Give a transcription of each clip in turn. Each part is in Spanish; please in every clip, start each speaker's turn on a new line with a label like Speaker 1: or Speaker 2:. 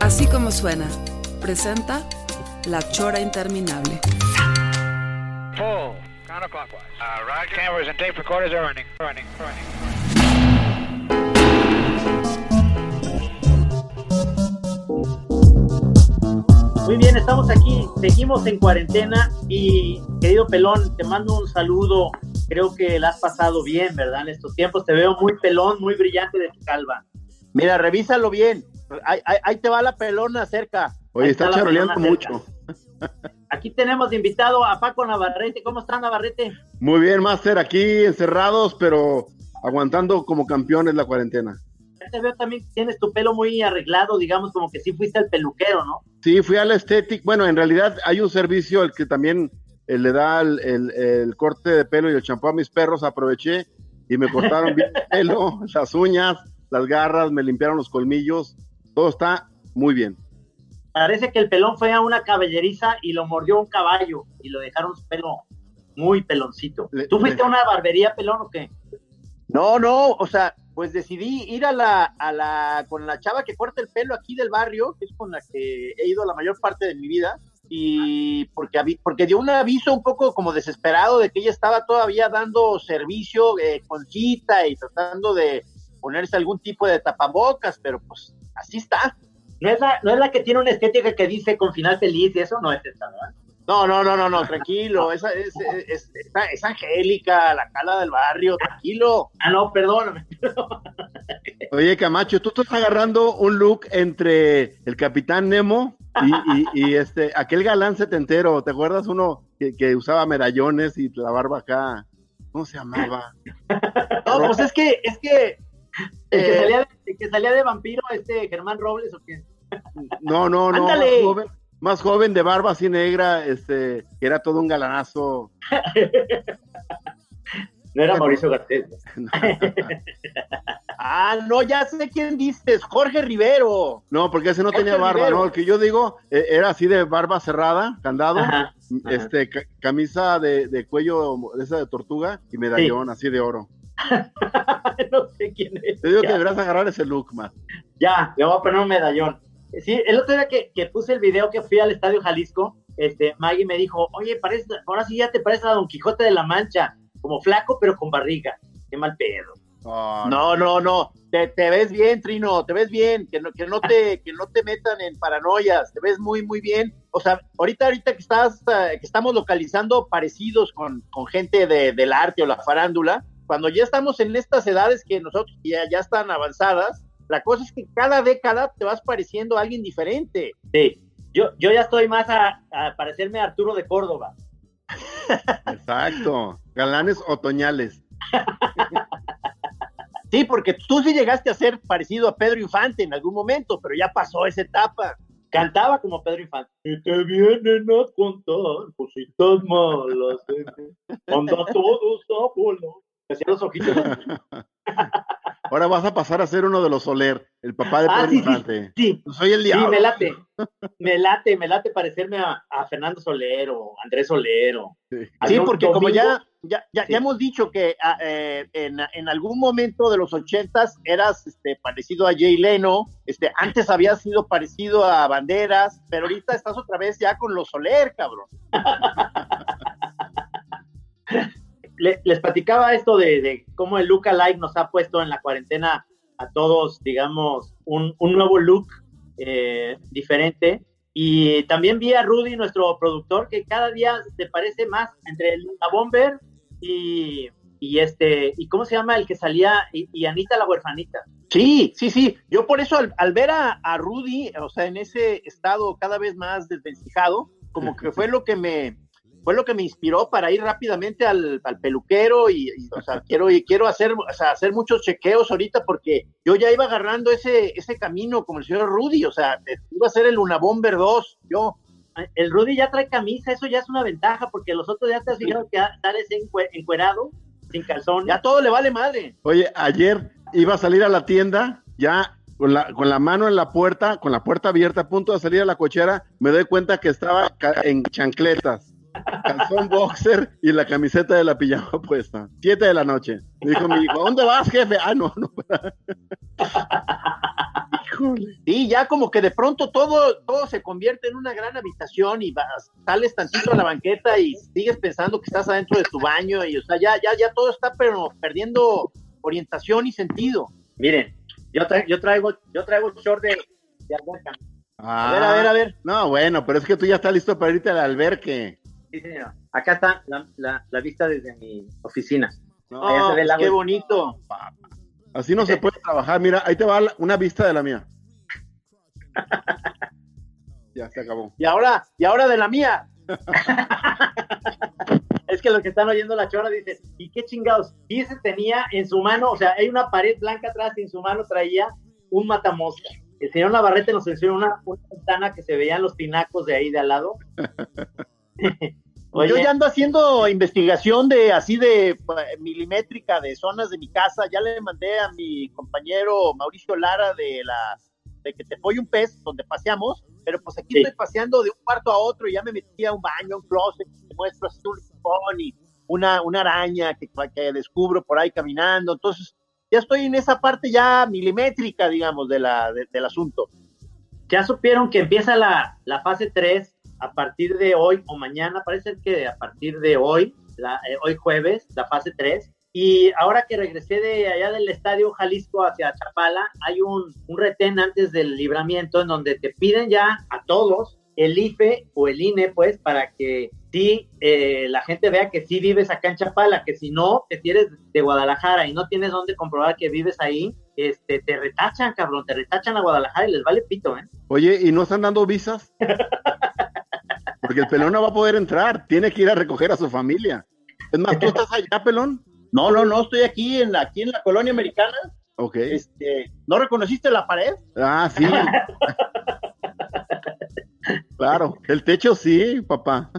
Speaker 1: Así como suena, presenta La Chora Interminable.
Speaker 2: Full, counterclockwise. Uh, right, cameras and tape recorders are running, running, running.
Speaker 3: Muy bien, estamos aquí, seguimos en cuarentena y querido Pelón, te mando un saludo. Creo que la has pasado bien, ¿verdad? En estos tiempos te veo muy pelón, muy brillante de tu calva.
Speaker 4: Mira, revísalo bien. Ahí, ahí- ahí te va la pelona cerca.
Speaker 5: Oye,
Speaker 3: Ahí
Speaker 5: está,
Speaker 3: está
Speaker 5: charoleando mucho.
Speaker 3: Aquí tenemos de invitado a Paco Navarrete. ¿Cómo está Navarrete?
Speaker 5: Muy bien, Master, aquí encerrados, pero aguantando como campeones la cuarentena.
Speaker 3: Ya te veo también, tienes tu pelo muy arreglado, digamos, como que sí fuiste el peluquero, ¿no?
Speaker 5: Sí, fui al Aesthetic. Bueno, en realidad hay un servicio el que también eh, le da el, el- el corte de pelo y el champú a mis perros. Aproveché y me cortaron bien el pelo, las uñas, las garras, me limpiaron los colmillos. Todo está muy bien.
Speaker 3: Parece que el pelón fue a una caballeriza y lo mordió un caballo y lo dejaron su pelo muy peloncito.
Speaker 5: Le-
Speaker 3: ¿Tú fuiste
Speaker 5: le-
Speaker 3: a una barbería, pelón, o qué?
Speaker 4: No, no, o sea, pues decidí ir a la, a la, con la chava que corta el pelo aquí del barrio, que es con la que he ido la mayor parte de mi vida, y porque, porque dio un aviso un poco como desesperado de que ella estaba todavía dando servicio eh, con cita y tratando de ponerse algún tipo de tapabocas, pero pues así está.
Speaker 3: ¿No es, la, no es la que tiene una estética que dice con final feliz y eso no es esta, ¿verdad?
Speaker 4: No, no, no, no, no, tranquilo, esa es, es, es, es- es Angélica, la cala del barrio, tranquilo.
Speaker 3: Ah, no, perdóname.
Speaker 5: Oye, Camacho, tú estás agarrando un look entre el Capitán Nemo y, y- y, este aquel galán setentero. ¿Te acuerdas uno que, que usaba medallones y la barba acá? ¿Cómo se llamaba?
Speaker 4: No, pues es que, es que
Speaker 3: El que,
Speaker 4: Eh,
Speaker 3: salía de, el que salía de vampiro, este Germán Robles, ¿o qué?
Speaker 5: No, no, no. Más joven, más joven, de barba así negra, este, que era todo un galanazo.
Speaker 3: No era Mauricio Garcés.
Speaker 4: Ah, no, ya sé quién dices, Jorge Rivero.
Speaker 5: No, porque ese no
Speaker 4: Jorge
Speaker 5: tenía barba,
Speaker 4: Rivero.
Speaker 5: ¿no? El que yo digo eh, era así de barba cerrada, candado,
Speaker 3: Ajá,
Speaker 5: este, ca- camisa de, de cuello de esa de tortuga y medallón así de oro.
Speaker 3: no sé quién es.
Speaker 5: Te digo
Speaker 3: ya,
Speaker 5: que deberás agarrar ese look, más.
Speaker 3: ya, le voy a poner un medallón. Sí, el otro día que, que puse el video que fui al Estadio Jalisco, este, Maggie me dijo, oye, parece, ahora sí ya te parece a Don Quijote de la Mancha, como flaco pero con barriga. Qué mal pedo.
Speaker 4: No, no, no, te, te ves bien, Trino, te ves bien, que no, que no te, que no te metan en paranoias, te ves muy, muy bien. O sea, ahorita, ahorita que estás, eh, que estamos localizando parecidos con, con gente de, del arte o la farándula, cuando ya estamos en estas edades que nosotros ya, ya están avanzadas, la cosa es que cada década te vas pareciendo a alguien diferente.
Speaker 3: Sí, yo, yo ya estoy más a, a parecerme a Arturo de Córdoba.
Speaker 5: Exacto. Galanes otoñales.
Speaker 4: Sí, porque tú sí llegaste a ser parecido a Pedro Infante en algún momento, pero ya pasó esa etapa.
Speaker 3: Cantaba como Pedro Infante. Y te vienen a contar cositas malas. ¿eh? Anda todos a volar. Hacía los ojitos.
Speaker 5: Ahora vas a pasar a ser uno de los Soler, el papá de
Speaker 3: Ah, sí, sí, sí.
Speaker 5: Soy el
Speaker 3: Sí,
Speaker 5: diablo.
Speaker 3: me late. Me late, me late parecerme a, a Fernando Solero, Andrés Solero.
Speaker 5: Sí.
Speaker 4: Sí, porque como ya, ya, ya,
Speaker 3: Sí.
Speaker 4: ya hemos dicho que ah, eh, en, en algún momento de los ochentas eras este, parecido a Jay Leno, este, antes habías sido parecido a Banderas, pero ahorita estás otra vez ya con los Soler, cabrón.
Speaker 3: le- les platicaba esto de, cómo el look alike nos ha puesto en la cuarentena a todos, digamos, un, nuevo look eh, diferente. Y también vi a Rudy, nuestro productor, que cada día se parece más entre la Bomber y, este, y cómo se llama el que salía, y, Anita la huerfanita.
Speaker 4: Sí, sí, sí. Yo por eso al, al ver a, a Rudy, o sea, en ese estado cada vez más desvencijado, como que fue lo que me, fue lo que me inspiró para ir rápidamente al, al peluquero y, y, o sea, quiero, y quiero hacer, o sea, hacer muchos chequeos ahorita porque yo ya iba agarrando ese, ese camino como el señor Rudy, o sea, iba a ser el Luna Bomber 2, yo.
Speaker 3: El Rudy ya trae camisa, eso ya es una ventaja, porque los otros ya te has fijado que sales encue- encuerado, sin calzón.
Speaker 4: Ya todo le vale madre.
Speaker 5: Oye, ayer iba a salir a la tienda, ya con la, con la mano en la puerta, con la puerta abierta, a punto de salir a la cochera, me doy cuenta que estaba ca- en chancletas, calzón boxer y la camiseta de la pijama puesta. Siete de la noche. Me dijo mi hijo, ¿a dónde vas, jefe? Ah, no, no. Híjole.
Speaker 4: Sí, ya como que de pronto todo, todo se convierte en una gran habitación y vas, sales tantito a la banqueta y sigues pensando que estás adentro de tu baño y o sea, ya, ya, ya todo está pero perdiendo orientación y sentido.
Speaker 3: Miren, yo, tra- yo traigo, yo traigo short de, de alberca.
Speaker 4: A ver, a ver, a ver.
Speaker 5: No, bueno, pero es que tú ya estás listo para irte al alberque.
Speaker 3: Sí, señor. Acá está la, la- la vista desde mi oficina.
Speaker 5: No,
Speaker 3: Allá se ve el
Speaker 4: pues, qué
Speaker 3: lago.
Speaker 4: bonito.
Speaker 5: así no se puede trabajar. Mira, ahí te va una vista de la mía. Ya se acabó.
Speaker 4: Y ahora, y ahora de la mía.
Speaker 3: Es que los que están oyendo la chora dicen, ¿y qué chingados? Y ese tenía en su mano, o sea, hay una pared blanca atrás y en su mano traía un matamosca. El señor Navarrete nos enseñó una, una ventana que se veían los tinacos de ahí de al lado. Oye,
Speaker 4: Yo ya ando haciendo investigación de así de eh, milimétrica de zonas de mi casa. Ya le mandé a mi compañero Mauricio Lara de la de que te folle un pez donde paseamos, pero pues aquí
Speaker 3: Sí.
Speaker 4: estoy paseando de un cuarto a otro y ya me metí a un baño, a un closet, te muestro así un rincón y una, una araña que, que descubro por ahí caminando. Entonces, ya estoy en esa parte ya milimétrica, digamos, de la, de- del asunto.
Speaker 3: ya supieron que empieza la, la fase 3 a partir de hoy o mañana, parece que a partir de hoy, la- eh, hoy jueves, la fase 3. Y ahora que regresé de allá del Estadio Jalisco hacia Chapala, hay un, un retén antes del libramiento en donde te piden ya a todos el IFE o el INE, pues, para que sí eh, la gente vea que sí vives acá en Chapala, que si no, que si eres de Guadalajara y no tienes dónde comprobar que vives ahí, este, te retachan, cabrón, te retachan a Guadalajara y les vale pito, ¿eh?
Speaker 5: Oye, ¿y no están dando visas? Porque el pelón no va a poder entrar, tiene que ir a recoger a su familia. Es más, ¿tú estás allá, pelón?
Speaker 4: No, no, no, estoy aquí en la, aquí en la colonia americana.
Speaker 5: Ok.
Speaker 4: Este, ¿No reconociste la pared?
Speaker 5: Ah, sí. claro, el techo sí, papá.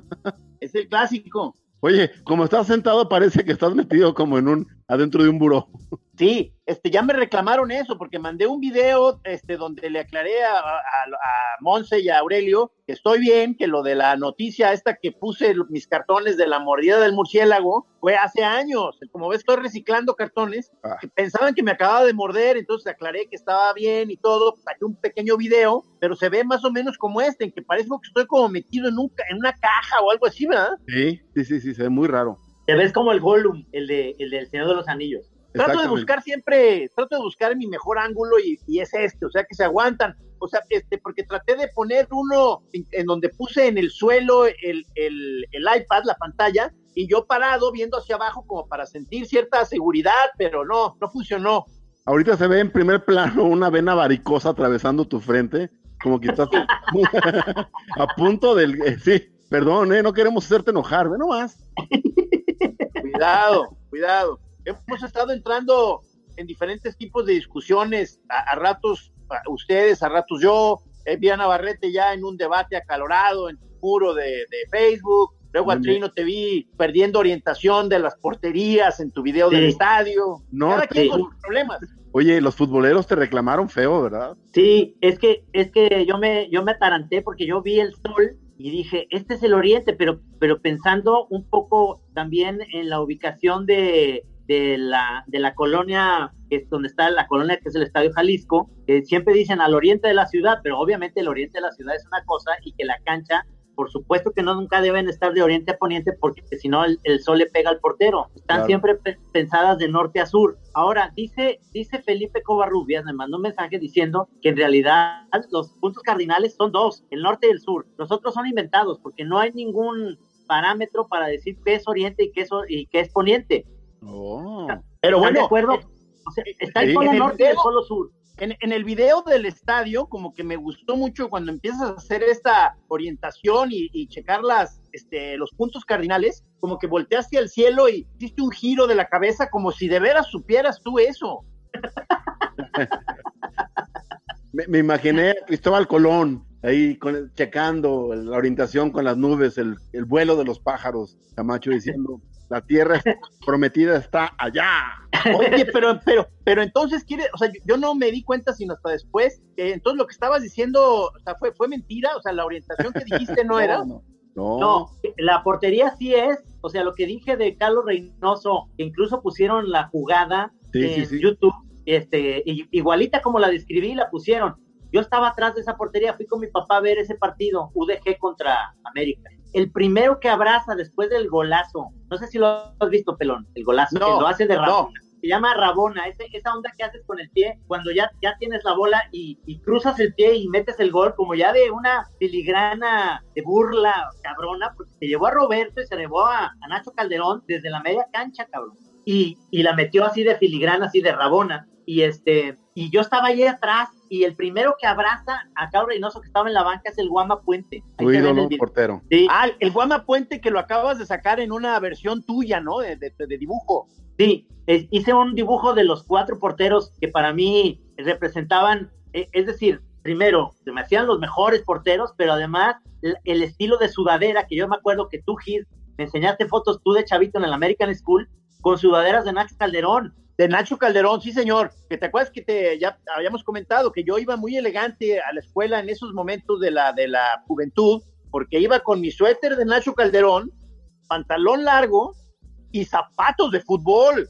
Speaker 4: Es el clásico.
Speaker 5: Oye, como estás sentado parece que estás metido como en un, adentro de un buró.
Speaker 4: Sí, este, ya me reclamaron eso porque mandé un video este, donde le aclaré a, a, a Monse y a Aurelio que estoy bien, que lo de la noticia esta que puse mis cartones de la mordida del murciélago fue hace años. Como ves, estoy reciclando cartones
Speaker 5: Ah.
Speaker 4: que pensaban que me acababa de morder, entonces aclaré que estaba bien y todo, saqué un pequeño video, pero se ve más o menos como este, en que parece que estoy como metido en, un, ca- en una caja o algo así, ¿verdad?
Speaker 5: Sí, sí, sí, sí, se ve muy raro.
Speaker 3: Te ves como el Gollum, el, de, el del Señor de los Anillos.
Speaker 4: Trato de buscar siempre, trato de buscar mi mejor ángulo y, y es este, o sea, que se aguantan. O sea, este, porque traté de poner uno en, en donde puse en el suelo el, el, el iPad, la pantalla, y yo parado viendo hacia abajo como para sentir cierta seguridad, pero no, no funcionó.
Speaker 5: Ahorita se ve en primer plano una vena varicosa atravesando tu frente, como que estás a punto del... eh, sí, perdón, eh, no queremos hacerte enojar, ve nomás.
Speaker 4: Cuidado, cuidado. Hemos estado entrando en diferentes tipos de discusiones, a, a ratos a ustedes, a ratos yo, eh, vi a Navarrete ya en un debate acalorado, en tu muro de, de Facebook, luego a. Trino te vi perdiendo orientación de las porterías en tu video del estadio.
Speaker 5: No,
Speaker 4: Cada quien
Speaker 3: sí.
Speaker 4: con sus problemas.
Speaker 5: Oye, los futboleros te reclamaron feo, ¿verdad?
Speaker 3: Sí, es que, es que yo me, yo me ataranté porque yo vi el sol y dije, este es el oriente, pero, pero pensando un poco también en la ubicación de, de la, de la colonia, que es donde está la colonia que es el Estadio Jalisco, que siempre dicen al oriente de la ciudad, pero obviamente el oriente de la ciudad es una cosa y que la cancha, por supuesto que no nunca deben estar de oriente a poniente porque si no el, el sol le pega al portero. Están
Speaker 5: Claro.
Speaker 3: siempre pe- pensadas de norte a sur. Ahora, dice, dice Felipe Covarrubias, me mandó un mensaje diciendo que en realidad los puntos cardinales son dos, el norte y el sur. Los otros son inventados porque no hay ningún parámetro para decir qué es oriente y qué es, y qué es poniente.
Speaker 5: Oh.
Speaker 4: Pero
Speaker 3: ¿Están de
Speaker 4: bueno,
Speaker 3: acuerdo? O sea, está el
Speaker 5: sí.
Speaker 3: polo
Speaker 4: En el
Speaker 3: norte y el
Speaker 4: video-
Speaker 3: polo sur.
Speaker 4: en, en, el video del estadio, como que me gustó mucho cuando empiezas a hacer esta orientación y, y checar las, este, los puntos cardinales, como que volteaste al cielo y hiciste un giro de la cabeza como si de veras supieras tú eso.
Speaker 5: me, me, imaginé a Cristóbal Colón ahí con, checando la orientación con las nubes, el, el vuelo de los pájaros, Camacho diciendo, la tierra prometida está allá.
Speaker 4: Oye, pero, pero, pero entonces quiere, o sea, yo, no me di cuenta sino hasta después, que entonces lo que estabas diciendo, o sea, fue, fue mentira, o sea, la orientación que dijiste no era.
Speaker 3: No, no. no, la portería sí es, o sea, lo que dije de Carlos Reynoso, que incluso pusieron la jugada
Speaker 5: sí,
Speaker 3: en
Speaker 5: sí, sí.
Speaker 3: YouTube, este, igualita como la describí, la pusieron. Yo estaba atrás de esa portería, fui con mi papá a ver ese partido, UDG contra América. El primero que abraza después del golazo, no sé si lo has visto, Pelón, el golazo,
Speaker 4: no,
Speaker 3: que lo hace de Rabona.
Speaker 4: No.
Speaker 3: Se llama Rabona, ese, esa onda que haces con el pie cuando ya, ya tienes la bola y, y, cruzas el pie y metes el gol, como ya de una filigrana de burla cabrona, porque se llevó a Roberto y se llevó a, a Nacho Calderón desde la media cancha, cabrón. Y, y la metió así de filigrana, así de Rabona. Y este, y yo estaba ahí atrás y el primero que abraza a Carlos Reynoso que estaba en la banca es el Guama Puente.
Speaker 5: Tu ídolo portero.
Speaker 4: Sí. Ah, el Guama Puente que lo acabas de sacar en una versión tuya, ¿no? De, de, de dibujo.
Speaker 3: Sí, es, hice un dibujo de los cuatro porteros que para mí representaban, es decir, primero, se me hacían los mejores porteros, pero además el, el estilo de sudadera, que yo me acuerdo que tú, Gil, me enseñaste fotos tú de chavito en el American School con sudaderas de Nacho Calderón
Speaker 4: de Nacho Calderón, sí señor, que te acuerdas que te ya habíamos comentado que yo iba muy elegante a la escuela en esos momentos de la de la juventud, porque iba con mi suéter de Nacho Calderón, pantalón largo y zapatos de fútbol.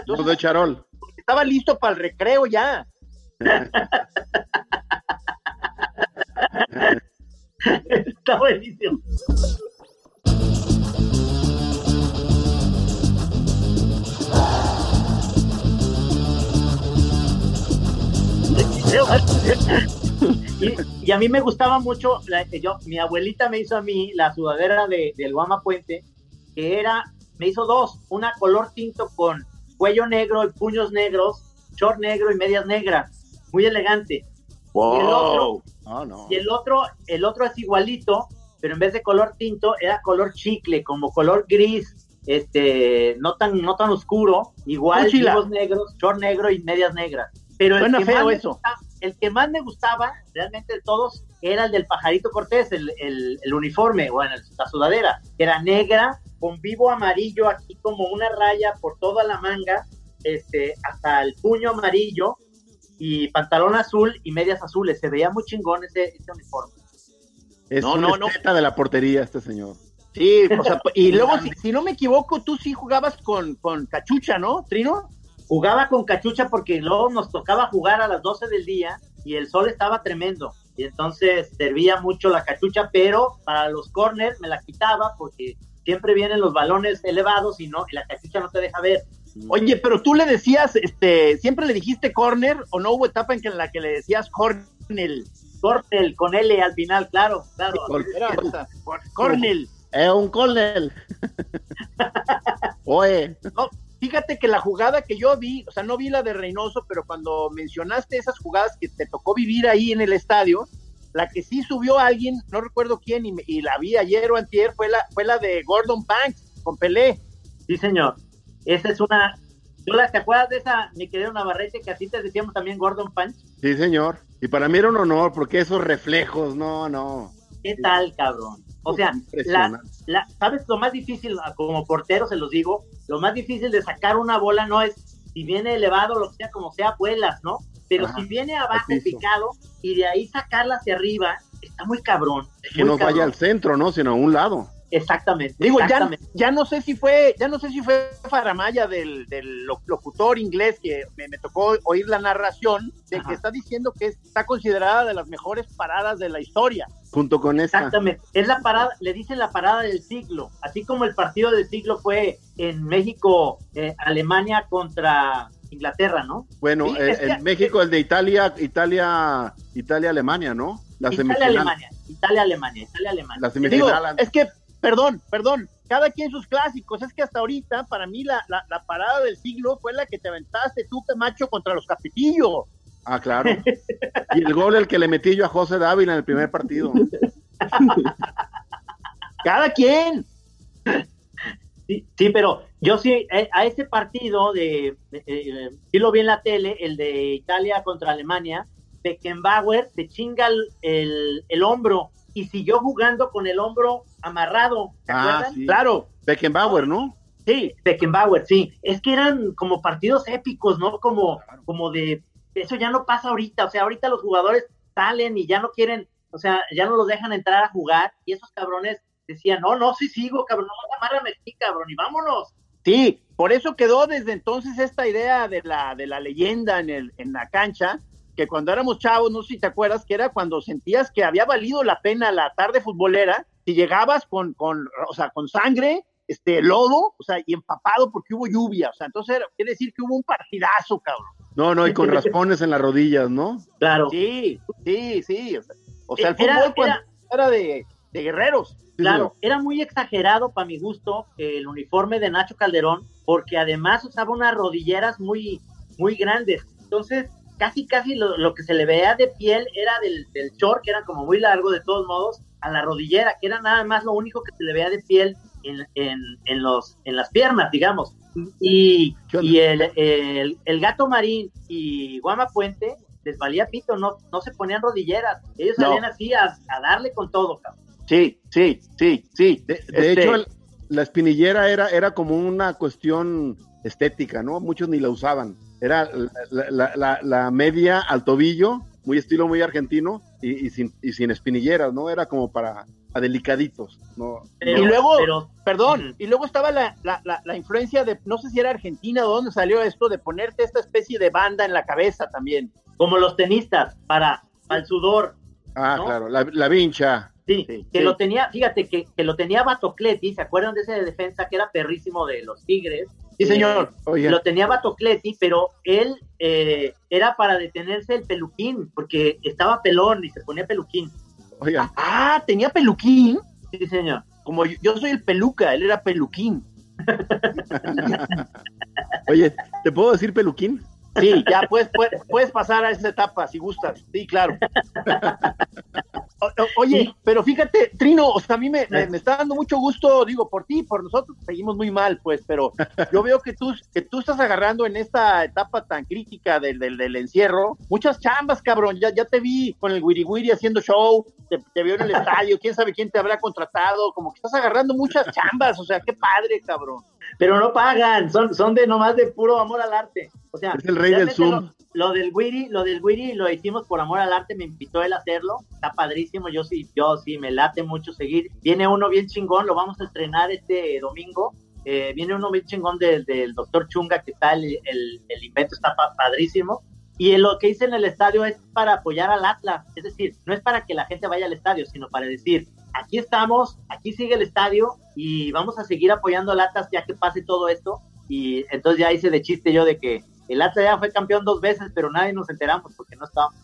Speaker 5: Entonces, de charol.
Speaker 4: Estaba listo para el recreo ya.
Speaker 3: Está buenísimo. Y, y, a mí me gustaba mucho, la, yo, mi abuelita me hizo a mí la sudadera de, del Guama Puente, que era, me hizo dos, una color tinto con cuello negro y puños negros, short negro y medias negras, muy elegante.
Speaker 4: Wow.
Speaker 3: Y el otro,
Speaker 5: oh, no.
Speaker 3: y el otro, el otro es igualito, pero en vez de color tinto era color chicle, como color gris, este, no tan, no tan oscuro, igual, negros, short negro y medias negras. Pero el que,
Speaker 4: feo eso.
Speaker 3: Gustaba, el que más me gustaba, realmente de todos, era el del pajarito Cortés, el, el, el uniforme, bueno, la sudadera, que era negra, con vivo amarillo, aquí como una raya por toda la manga, este, hasta el puño amarillo, y pantalón azul y medias azules. Se veía muy chingón ese, ese uniforme.
Speaker 5: Es no, no, no. de la portería este señor.
Speaker 4: Sí, o sea, y luego, si, si, no me equivoco, tú sí jugabas con, con cachucha, ¿no, Trino?
Speaker 3: Jugaba con cachucha porque luego nos tocaba jugar a las 12 del día y el sol estaba tremendo. Y entonces servía mucho la cachucha, pero para los corners me la quitaba porque siempre vienen los balones elevados y no, y la cachucha no te deja ver.
Speaker 4: Oye, pero tú le decías, este, siempre le dijiste corner o no hubo etapa en, que, en la que le decías cornel.
Speaker 3: Cornel, con L al final, claro, claro.
Speaker 4: Cornel.
Speaker 5: Es un cornel. Oye.
Speaker 4: No, Fíjate que la jugada que yo vi, o sea, no vi la de Reynoso, pero cuando mencionaste esas jugadas que te tocó vivir ahí en el estadio, la que sí subió a alguien, no recuerdo quién, y, me, y la vi ayer o antier, fue la, fue la de Gordon Banks con Pelé.
Speaker 3: Sí, señor. Esa es una. ¿Tú la, te acuerdas de esa, mi querido Navarrete, que así te decíamos también Gordon Punch?
Speaker 5: Sí, señor. Y para mí era un honor, porque esos reflejos, no, no.
Speaker 3: ¿Qué tal, cabrón? O sea, la, la, ¿sabes lo más difícil, como portero se los digo? Lo más difícil de sacar una bola no es si viene elevado, lo que sea, como sea, vuelas, ¿no? Pero Ajá, si viene abajo picado y de ahí sacarla hacia arriba, está muy cabrón.
Speaker 5: Que no
Speaker 3: cabrón.
Speaker 5: vaya al centro, ¿no? Sino a un lado.
Speaker 3: Exactamente.
Speaker 4: Digo,
Speaker 3: exactamente.
Speaker 4: Ya, ya no sé si fue, ya no sé si fue Faramaya del, del locutor inglés que me, me, tocó oír la narración de Ajá. que está diciendo que está considerada de las mejores paradas de la historia.
Speaker 5: Junto con esta.
Speaker 3: Exactamente. Es la parada, le dicen la parada del siglo. Así como el partido del siglo fue en México, eh, Alemania contra Inglaterra, ¿no?
Speaker 5: Bueno, sí, eh, en México el de Italia, Italia, Italia, Alemania, ¿no?
Speaker 3: La Italia, Alemania, Italia, Alemania, Italia, Alemania.
Speaker 5: La semifinal.
Speaker 4: Digo, es que perdón, perdón, cada quien sus clásicos. Es que hasta ahorita, para mí, la, la, la, parada del siglo fue la que te aventaste tú, macho, contra los capetillos.
Speaker 5: Ah, claro. Y el gol el que le metí yo a José Dávila en el primer partido.
Speaker 4: Cada quien.
Speaker 3: Sí, sí, pero yo sí, eh, a ese partido de, de- eh, sí lo vi en la tele, el de Italia contra Alemania, Beckenbauer se chinga el, el, el hombro y siguió jugando con el hombro amarrado, ¿se
Speaker 5: Ah, sí.
Speaker 4: Claro.
Speaker 5: Beckenbauer, ¿no?
Speaker 3: Sí, Beckenbauer, sí. Es que eran como partidos épicos, ¿no? Como, como de, eso ya no pasa ahorita, o sea, ahorita los jugadores salen y ya no quieren, o sea, ya no los dejan entrar a jugar y esos cabrones decían, no, no, sí sigo, cabrón, no, amárrame aquí, cabrón, y vámonos.
Speaker 4: Sí, por eso quedó desde entonces esta idea de la, de la leyenda en, el, en la cancha, que cuando éramos chavos, no sé si te acuerdas, que era cuando sentías que había valido la pena la tarde futbolera, si llegabas con, con, o sea, con sangre, este, lodo, o sea, y empapado porque hubo lluvia, o sea, entonces era- quiere decir que hubo un partidazo, cabrón.
Speaker 5: No, no, y con raspones en las rodillas, ¿no?
Speaker 3: Claro,
Speaker 4: Sí, sí, sí, o sea, o sea, el
Speaker 3: Era-
Speaker 4: fútbol cuando
Speaker 3: era-
Speaker 4: era de, de guerreros.
Speaker 3: claro. Era muy exagerado para mi gusto el uniforme de Nacho Calderón, porque además usaba unas rodilleras muy, muy grandes. Entonces, casi, casi lo, lo que se le veía de piel era del, del short, que era como muy largo de todos modos, a la rodillera, que era nada más lo único que se le veía de piel en, en, en los, en las piernas, digamos. Y, y el, el, el gato marín y Guama Puente les valía pito, no, no se ponían rodilleras. Ellos
Speaker 4: No.
Speaker 3: salían así a, a darle con todo, cabrón.
Speaker 4: Sí, sí, sí, sí.
Speaker 5: De, de
Speaker 4: Este,
Speaker 5: hecho, el- la espinillera era, era como una cuestión estética, ¿no? Muchos ni la usaban. Era la, la- la- la media al tobillo, muy estilo muy argentino, y, y sin, y sin espinilleras, ¿no? Era como para, para delicaditos, ¿no?
Speaker 3: Pero-
Speaker 4: y luego,
Speaker 3: pero-
Speaker 4: perdón, y luego estaba la, la, la, la influencia de, no sé si era Argentina o dónde salió esto, de ponerte esta especie de banda en la cabeza también.
Speaker 3: como los tenistas, para, para el sudor.
Speaker 5: Ah,
Speaker 3: ¿no?
Speaker 5: claro, la, la vincha.
Speaker 3: Sí,
Speaker 4: Sí,
Speaker 3: que
Speaker 4: sí.
Speaker 3: lo tenía, fíjate, que, que lo tenía Batocleti, ¿se acuerdan de ese de defensa que era perrísimo de los Tigres?
Speaker 4: Sí, señor.
Speaker 5: Oye,
Speaker 3: Lo tenía Batocleti, pero él eh, era para detenerse el peluquín, porque estaba pelón y se ponía peluquín.
Speaker 5: oigan,
Speaker 4: Ah, tenía peluquín.
Speaker 3: Sí, señor.
Speaker 4: Como yo, yo soy el peluca, él era peluquín.
Speaker 5: oye, ¿te puedo decir peluquín?
Speaker 4: Sí, ya puedes, puedes, puedes pasar a esa etapa si gustas. Sí, claro. Oye, pero fíjate, Trino, o sea, a mí me, me- me está dando mucho gusto, digo, por ti, por nosotros, seguimos muy mal, pues, pero yo veo que tú, que tú estás agarrando en esta etapa tan crítica del, del, del encierro, muchas chambas, cabrón, ya, ya te vi con el wiri wiri haciendo show, te, te veo en el estadio, quién sabe quién te habrá contratado, como que estás agarrando muchas chambas, o sea, qué padre, cabrón.
Speaker 3: Pero no pagan, son, son de nomás de puro amor al arte. O sea,
Speaker 5: Es el rey del Zoom.
Speaker 3: Lo del Wiri, lo del Wiri lo hicimos por amor al arte, me invitó él a hacerlo, está padrísimo, yo sí, yo sí, me late mucho seguir. Viene uno bien chingón, lo vamos a estrenar este domingo. Eh, viene uno bien chingón del, del doctor Chunga, que está el, el, invento, está pa- padrísimo. Y lo que hice en el estadio es para apoyar al Atlas, es decir, no es para que la gente vaya al estadio, sino para decir, aquí estamos, aquí sigue el estadio y vamos a seguir apoyando al Atlas ya que pase todo esto. Y entonces ya hice de chiste yo de que el Atlas ya fue campeón dos veces, pero nadie nos enteramos porque no estábamos.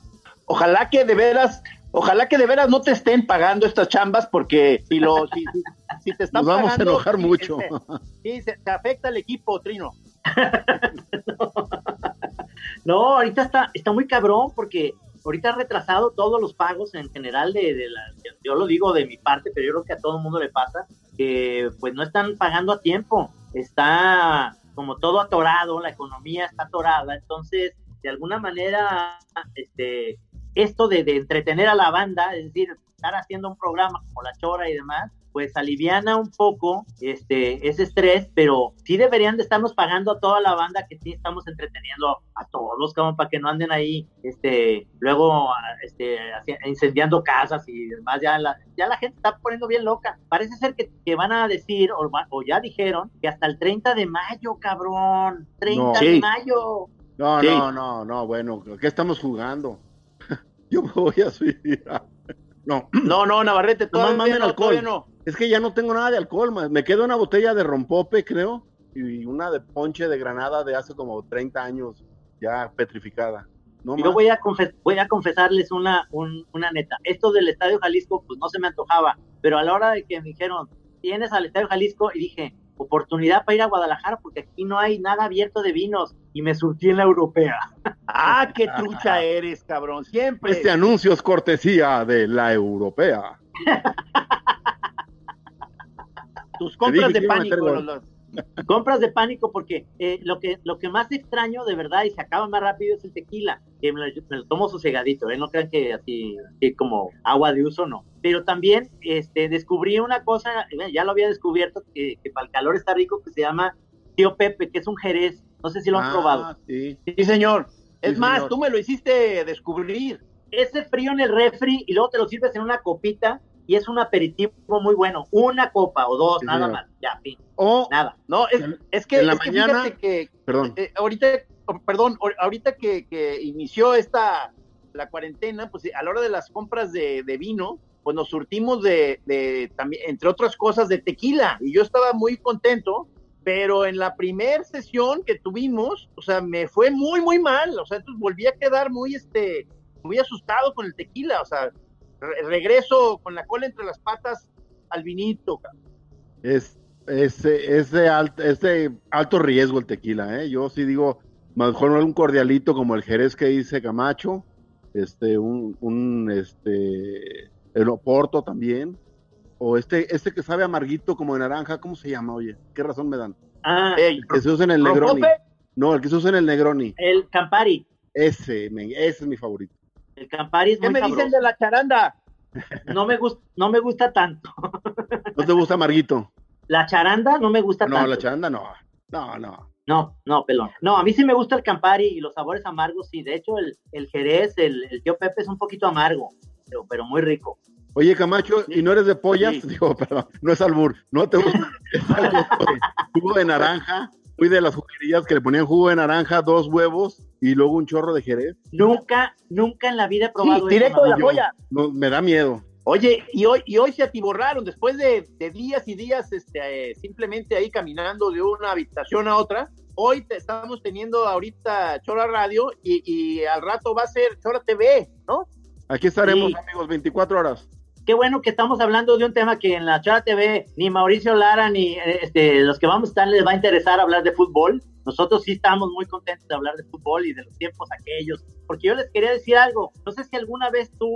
Speaker 4: Ojalá que de veras, ojalá que de veras no te estén pagando estas chambas, porque si lo, si, si- si te están
Speaker 5: Nos vamos a enojar mucho.
Speaker 4: este, sí, se, se afecta al equipo, Trino.
Speaker 3: No, ahorita está, está muy cabrón porque ahorita ha retrasado todos los pagos en general de, de la, yo lo digo de mi parte, pero yo creo que a todo el mundo le pasa, que pues no están pagando a tiempo, está como todo atorado, la economía está atorada, entonces de alguna manera este esto de, de entretener a la banda, es decir, estar haciendo un programa como La Chora y demás, pues aliviana un poco este ese estrés, pero sí deberían de estarnos pagando a toda la banda que sí estamos entreteniendo a todos, como para que no anden ahí, este, luego este, incendiando casas y demás, ya la, ya la gente está poniendo bien loca. Parece ser que, que van a decir, o, va- o ya dijeron, que hasta el 30 de mayo, cabrón, 30
Speaker 5: No.
Speaker 3: de
Speaker 4: Sí.
Speaker 3: mayo.
Speaker 5: No,
Speaker 4: Sí.
Speaker 5: no, no, no, bueno, ¿qué estamos jugando? Yo me voy a suicidar. No,
Speaker 4: No, no, Navarrete, todavía, no,
Speaker 5: alcohol.
Speaker 4: todavía no.
Speaker 5: Es que ya no tengo nada de alcohol, me queda una botella de rompope, creo, y una de ponche de granada de hace como 30 años, ya petrificada. No
Speaker 3: Yo a, voy a confesarles una, un- una neta. Esto del Estadio Jalisco, pues no se me antojaba, pero a la hora de que me dijeron, tienes al Estadio Jalisco, y dije, oportunidad para ir a Guadalajara, porque aquí no hay nada abierto de vinos. y me surtí en la europea.
Speaker 4: Ah, qué trucha eres, cabrón. Siempre.
Speaker 5: Este anuncio es cortesía de la europea.
Speaker 4: Tus compras
Speaker 5: dije
Speaker 4: de pánico. los-
Speaker 3: Compras de pánico porque eh, lo que lo que más extraño de verdad y se acaba más rápido es el tequila, que me lo, me lo tomo sosegadito, ¿eh? no crean que así que como agua de uso, no. Pero también este, descubrí una cosa, ya lo había descubierto, que, que para el calor está rico, que se llama Tío Pepe, que es un jerez, no sé si lo han
Speaker 5: Ah,
Speaker 3: probado.
Speaker 5: Sí.
Speaker 4: Sí, señor. Es
Speaker 5: Sí,
Speaker 4: más,
Speaker 5: señor.
Speaker 4: tú me lo hiciste descubrir.
Speaker 3: Ese frío en el refri y luego te lo sirves en una copita y es un aperitivo muy bueno, una copa o dos,
Speaker 5: Sí,
Speaker 3: nada
Speaker 5: señor.
Speaker 3: más, ya, fin,
Speaker 5: O,
Speaker 3: nada.
Speaker 4: No, es,
Speaker 5: En-
Speaker 4: es que,
Speaker 5: en la
Speaker 4: es que
Speaker 5: mañana-
Speaker 4: fíjate que
Speaker 5: perdón,
Speaker 4: eh, ahorita, oh, perdón, ahor- ahorita que, que inició esta la cuarentena, pues a la hora de las compras de, de vino, pues nos surtimos de, de también, entre otras cosas, de tequila. Y yo estaba muy contento, pero en la primer sesión que tuvimos, o sea, me fue muy, muy mal. O sea, entonces volví a quedar muy, este, muy asustado con el tequila. O sea, regreso con la cola entre las patas al vinito. cabrón.
Speaker 5: es, es, es, de alto, es de alto riesgo el tequila, ¿eh? Yo sí digo, mejor un cordialito como el Jerez que dice Camacho, este, un, un este, el Oporto también, o este, este que sabe amarguito como de naranja, ¿cómo se llama, oye? ¿Qué razón me dan?
Speaker 3: Ah,
Speaker 5: El que se usa en el Negroni. No, el que se usa en el Negroni.
Speaker 3: el Campari,
Speaker 5: Ese, ese es mi favorito.
Speaker 3: El Campari es
Speaker 4: ¿Qué
Speaker 3: muy
Speaker 4: me dicen de la charanda?
Speaker 3: No me gusta, no me gusta tanto.
Speaker 5: ¿No te gusta amarguito?
Speaker 3: La charanda no me gusta
Speaker 5: No,
Speaker 3: tanto.
Speaker 5: la chanda no. No, no.
Speaker 3: No, no, pelón. No, a mí sí me gusta el Campari y los sabores amargos, sí. De hecho, el, el Jerez, el, el tío Pepe es un poquito amargo, pero, pero muy rico.
Speaker 5: Oye, Camacho, ¿y no eres de pollas?
Speaker 4: Sí.
Speaker 5: Digo, perdón, no es albur. ¿No te gusta jugo de naranja? Fui de las juguerías que le ponían jugo de naranja, dos huevos y luego un chorro de jerez.
Speaker 3: Nunca, nunca en la vida he probado
Speaker 4: Sí,
Speaker 3: eso,
Speaker 4: directo de la joya.
Speaker 5: No, me da miedo.
Speaker 4: Oye, y hoy, y hoy se atiborraron, después de, de días y días este, eh, simplemente ahí caminando de una habitación a otra, hoy te estamos teniendo ahorita Chora Radio y, y al rato va a ser Chora TV, ¿no?
Speaker 5: Aquí estaremos,
Speaker 3: Sí.
Speaker 5: amigos, 24 horas.
Speaker 3: Qué bueno que estamos hablando de un tema que en la Chora TV ni Mauricio Lara ni eh, este, los que vamos a estar les va a interesar hablar de fútbol. Nosotros sí estamos muy contentos de hablar de fútbol y de los tiempos aquellos. Porque yo les quería decir algo. No sé si alguna vez tú,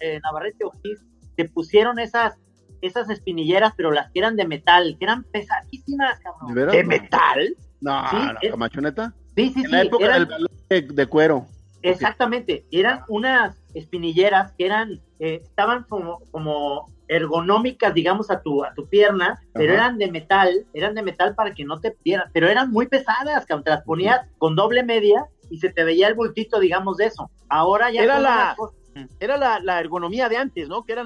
Speaker 3: eh, Navarrete o Gis, te pusieron esas, esas espinilleras, pero las que eran de metal, que eran pesadísimas,
Speaker 5: ¿De
Speaker 3: cabrón.
Speaker 4: ¿De
Speaker 5: No.
Speaker 4: metal?
Speaker 5: No,
Speaker 3: Sí,
Speaker 5: no,
Speaker 3: es-
Speaker 5: Camacho, neta.
Speaker 3: Sí, sí,
Speaker 5: En
Speaker 3: sí.
Speaker 5: la época
Speaker 3: eran-
Speaker 5: del balón de, de cuero.
Speaker 3: Exactamente, eran unas espinilleras que eran, eh, estaban como, como ergonómicas, digamos, a tu, a tu pierna, pero eran de metal, eran de metal para que no te pierdas, pero eran muy pesadas, cabrón, te las ponías con doble media y se te veía el bultito, digamos, de eso. Ahora ya
Speaker 4: Era la- Era la, la ergonomía de antes, ¿no? Que eran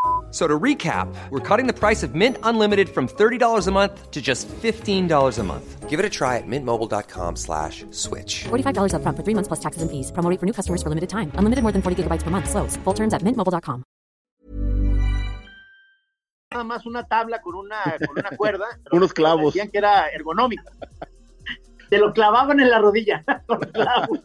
Speaker 6: F- So to recap, we're cutting the price of Mint Unlimited from $30 a month to just $15 a month. Give it a try at mintmobile.com slash switch.
Speaker 7: $45 upfront for three months plus taxes and fees. Promo rate for new customers for limited time. Unlimited more than 40 gigabytes per month. Slows. Full terms at mintmobile.com.
Speaker 4: nada más una tabla con una, con una cuerda.
Speaker 5: Unos clavos.
Speaker 4: Decían que era ergonómica.
Speaker 3: Te lo clavaban en la rodilla. con clavos.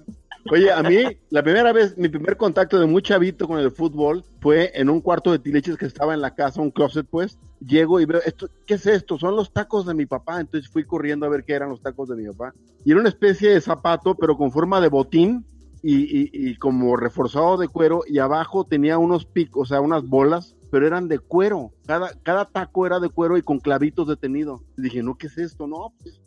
Speaker 5: Oye, a mí, la primera vez, mi primer contacto de muy chavito con el fútbol fue en un cuarto de tileches que estaba en la casa, un closet, pues. Llego y veo, esto, ¿qué es esto? Son los tacos de mi papá. Entonces fui corriendo a ver qué eran los tacos de mi papá. Y era una especie de zapato, pero con forma de botín y, como reforzado de cuero. Y abajo tenía unos picos, o sea, unas bolas, pero eran de cuero. Cada, cada taco era de cuero y con clavitos detenidos. Y dije, no, ¿qué es esto? No, pues.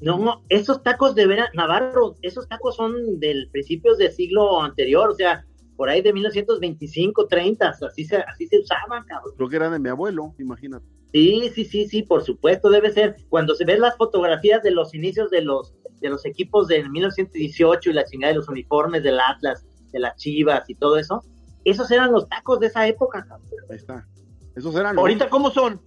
Speaker 3: No, esos tacos de veras, Navarro, esos tacos son del principios del siglo anterior, o sea, por ahí de 1925, 30, así se, así se usaban, cabrón.
Speaker 5: Creo que eran de mi abuelo, imagínate.
Speaker 3: Sí, sí, sí, sí, por supuesto, debe ser. Cuando se ven las fotografías de los inicios de los, de los equipos de 1918 y la chingada de los uniformes del Atlas, de las Chivas y todo eso, esos eran los tacos de esa época, cabrón.
Speaker 5: Ahí está. Esos eran.
Speaker 4: Ahorita, ¿cómo son?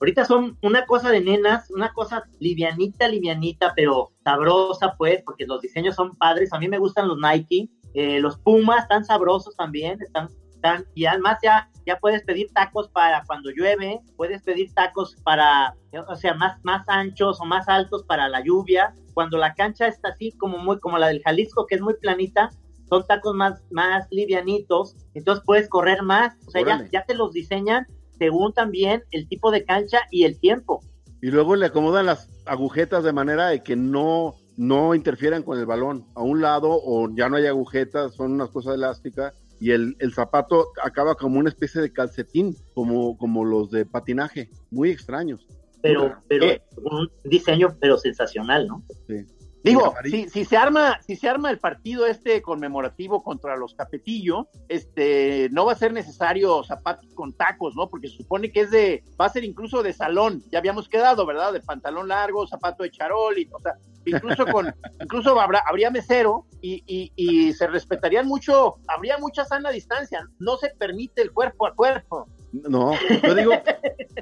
Speaker 3: Ahorita son una cosa de nenas, una cosa livianita, livianita, pero sabrosa, pues, porque los diseños son padres. A mí me gustan los Nike, eh, los Pumas están sabrosos también, están Tan, y además ya, ya puedes pedir tacos para cuando llueve, puedes pedir tacos para, o sea, más, más anchos o más altos para la lluvia. Cuando la cancha está así como muy, como la del Jalisco, que es muy planita, son tacos más, más livianitos, entonces puedes correr más, o sea, ya, ya te los diseñan según también el tipo de cancha y el tiempo.
Speaker 5: Y luego le acomodan las agujetas de manera de que no, no interfieran con el balón a un lado o ya no hay agujetas, son unas cosas elásticas y el, el zapato acaba como una especie de calcetín, como, como los de patinaje, muy extraños.
Speaker 3: Pero, pero
Speaker 4: Eh.
Speaker 3: un diseño pero sensacional, ¿no?
Speaker 5: Sí.
Speaker 4: Digo, si, si se arma, si se arma el partido este conmemorativo contra los Capetillo, este, no va a ser necesario zapatos con tacos, ¿no? Porque se supone que es de, va a ser incluso de salón, ya habíamos quedado, ¿verdad? De pantalón largo, zapato de charol, y, o sea, incluso con, incluso habrá, habría mesero y, y, y se respetarían mucho, habría mucha sana distancia, no se permite el cuerpo a cuerpo.
Speaker 5: No, yo digo,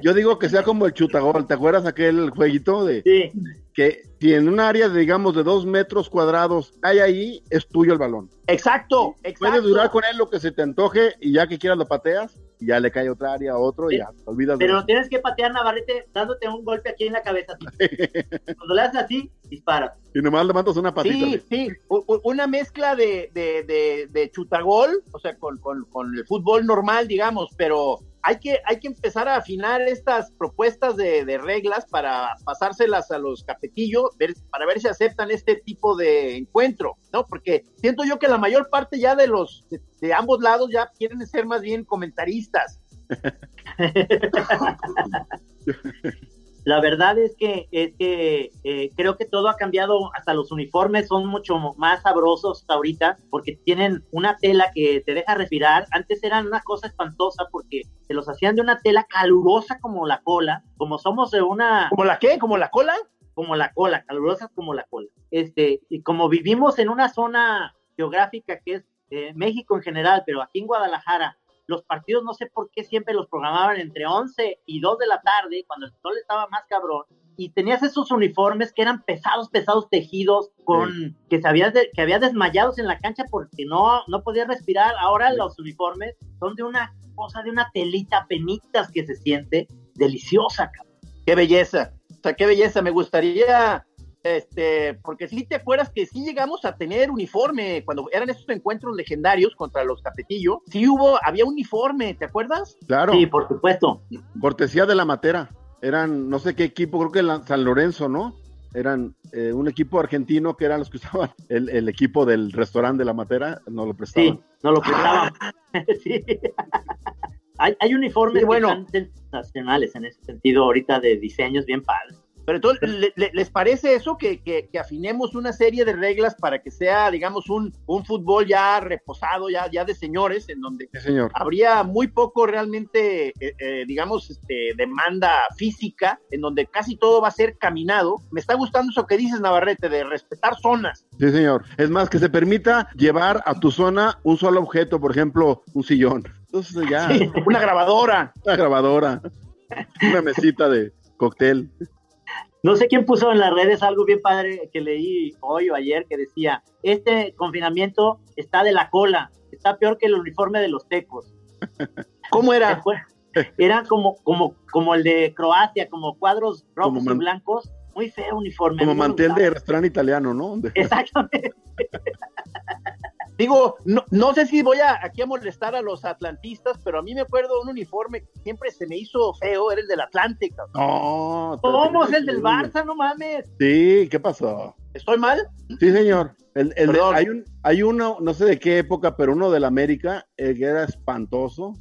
Speaker 5: yo digo que sea como el chutagol, ¿te acuerdas aquel jueguito de
Speaker 3: Sí,
Speaker 5: que si en un área, digamos, de dos metros cuadrados hay ahí, es tuyo el balón?
Speaker 4: Exacto, exacto.
Speaker 5: Puedes durar con él lo que se te antoje y ya que quieras lo pateas y ya le cae otra área a otro y ya te olvidas
Speaker 3: pero
Speaker 5: de
Speaker 3: lo tienes que patear Navarrete dándote un golpe aquí en la cabeza. así. Cuando le haces así, dispara.
Speaker 5: Y nomás levantas una patita.
Speaker 4: Sí, sí, una mezcla de, de, de, de chutagol, o sea, con, con, con el fútbol normal, digamos, pero hay que, hay que empezar a afinar estas propuestas de, reglas para pasárselas a los capetillos, para ver si aceptan este tipo de encuentro, ¿no? Porque siento yo que la mayor parte ya de los, de ambos lados ya quieren ser más bien comentaristas.
Speaker 3: La verdad es que, es que eh, creo que todo ha cambiado, hasta los uniformes son mucho más sabrosos ahorita porque tienen una tela que te deja respirar. Antes eran una cosa espantosa porque se los hacían de una tela calurosa como la cola, como somos de una,
Speaker 4: ¿Como la qué? ¿Como la cola?
Speaker 3: como la cola, calurosas como la cola. Este, y como vivimos en una zona geográfica que es eh, México en general, pero aquí en Guadalajara, los partidos no sé por qué siempre los programaban entre 11 y 2 de la tarde, cuando el sol estaba más cabrón, y tenías esos uniformes que eran pesados, pesados tejidos, con que, se había de- que había desmayados en la cancha porque no, no podía respirar. Ahora
Speaker 5: Sí.
Speaker 3: los uniformes son de una cosa, de una telita, penitas que se siente deliciosa, cabrón.
Speaker 4: Qué belleza. O sea, qué belleza. Me gustaría, este, porque si te acuerdas que sí llegamos a tener uniforme cuando eran esos encuentros legendarios contra los Capetillo. Sí hubo, había uniforme, ¿te acuerdas?
Speaker 5: Claro,
Speaker 3: Sí, por supuesto.
Speaker 5: cortesía de la matera. Eran, no sé qué equipo, creo que la- San Lorenzo, ¿no? Eran eh, un equipo argentino que eran los que usaban el, el equipo del restaurante de la matera, no lo prestaban.
Speaker 3: Sí, no lo prestaban. sí. hay, hay uniformes
Speaker 4: Sí, bueno.
Speaker 3: que están sensacionales en ese sentido ahorita de diseños bien padres.
Speaker 4: Pero entonces, ¿le- le- ¿les parece eso que, que- que afinemos una serie de reglas para que sea, digamos, un, un fútbol ya reposado, ya, ya de señores, en donde
Speaker 5: Sí, señor.
Speaker 4: habría muy poco realmente, eh, eh, digamos, este, demanda física, en donde casi todo va a ser caminado. Me está gustando eso que dices, Navarrete, de respetar zonas.
Speaker 5: Sí, señor. Es más, que se permita llevar a tu zona un solo objeto, por ejemplo, un sillón. Entonces ya,
Speaker 4: Una grabadora.
Speaker 5: una grabadora, una mesita de cóctel.
Speaker 3: No sé quién puso en las redes algo bien padre que leí hoy o ayer que decía, este confinamiento está de la cola, está peor que el uniforme de los tecos.
Speaker 4: ¿Cómo
Speaker 3: ¿Te
Speaker 4: era?
Speaker 3: Era como, como, como el de Croacia, como cuadros rojos
Speaker 5: Como
Speaker 3: y blancos, muy feo uniforme.
Speaker 5: Como mantel de restaurante italiano, ¿no?
Speaker 3: Exactamente.
Speaker 4: Digo, no, no sé si voy a aquí a molestar a los atlantistas, pero a mí me acuerdo un uniforme que siempre se me hizo feo, era el del cabrón.
Speaker 5: No,
Speaker 3: ¿Cómo es
Speaker 5: pero-
Speaker 3: el del Barça? No mames.
Speaker 5: Sí, ¿qué pasó?
Speaker 4: ¿Estoy mal?
Speaker 5: Sí, señor. El, el de- hay, un, hay uno, no sé de qué época, pero uno del América, el que era espantoso.